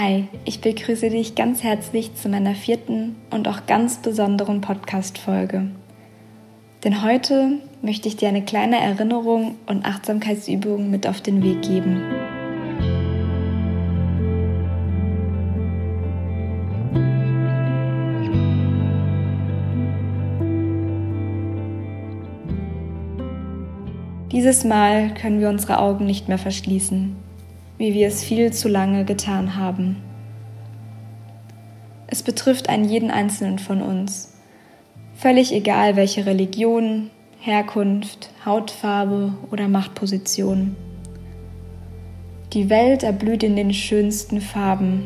Hi, ich begrüße dich ganz herzlich zu meiner vierten und auch ganz besonderen Podcast-Folge. Denn heute möchte ich dir eine kleine Erinnerung und Achtsamkeitsübung mit auf den Weg geben. Dieses Mal können wir unsere Augen nicht mehr verschließen wie wir es viel zu lange getan haben. Es betrifft einen jeden Einzelnen von uns, völlig egal welche Religion, Herkunft, Hautfarbe oder Machtposition. Die Welt erblüht in den schönsten Farben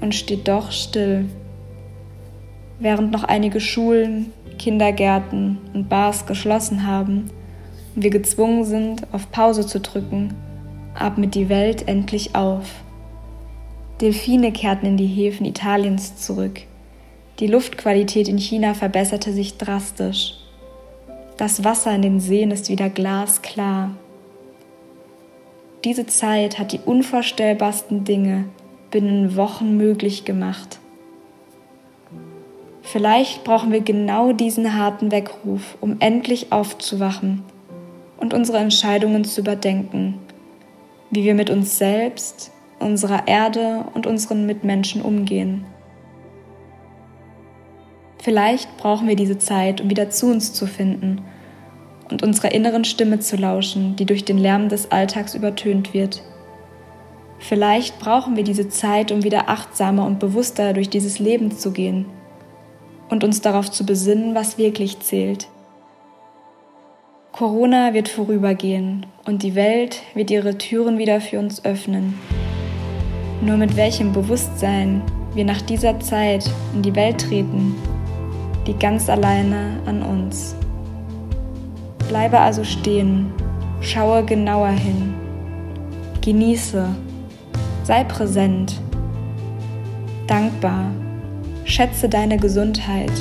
und steht doch still, während noch einige Schulen, Kindergärten und Bars geschlossen haben und wir gezwungen sind, auf Pause zu drücken atmet die Welt endlich auf. Delfine kehrten in die Häfen Italiens zurück. Die Luftqualität in China verbesserte sich drastisch. Das Wasser in den Seen ist wieder glasklar. Diese Zeit hat die unvorstellbarsten Dinge binnen Wochen möglich gemacht. Vielleicht brauchen wir genau diesen harten Weckruf, um endlich aufzuwachen und unsere Entscheidungen zu überdenken wie wir mit uns selbst, unserer Erde und unseren Mitmenschen umgehen. Vielleicht brauchen wir diese Zeit, um wieder zu uns zu finden und unserer inneren Stimme zu lauschen, die durch den Lärm des Alltags übertönt wird. Vielleicht brauchen wir diese Zeit, um wieder achtsamer und bewusster durch dieses Leben zu gehen und uns darauf zu besinnen, was wirklich zählt. Corona wird vorübergehen und die Welt wird ihre Türen wieder für uns öffnen. Nur mit welchem Bewusstsein wir nach dieser Zeit in die Welt treten, liegt ganz alleine an uns. Bleibe also stehen, schaue genauer hin, genieße, sei präsent, dankbar, schätze deine Gesundheit,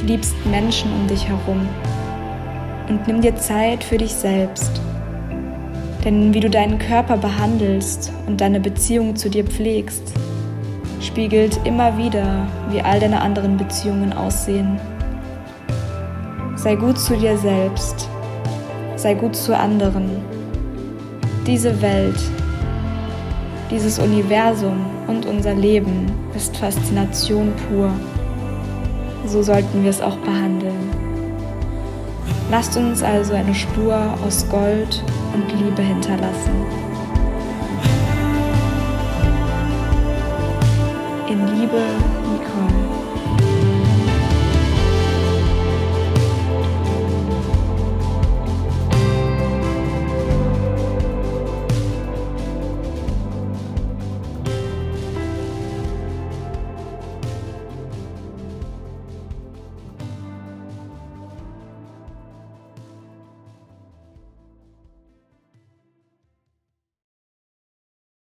die liebsten Menschen um dich herum und nimm dir Zeit für dich selbst. Denn wie du deinen Körper behandelst und deine Beziehung zu dir pflegst, spiegelt immer wieder, wie all deine anderen Beziehungen aussehen. Sei gut zu dir selbst, sei gut zu anderen. Diese Welt, dieses Universum und unser Leben ist Faszination pur. So sollten wir es auch behandeln. Lasst uns also eine Spur aus Gold und Liebe hinterlassen. In Liebe.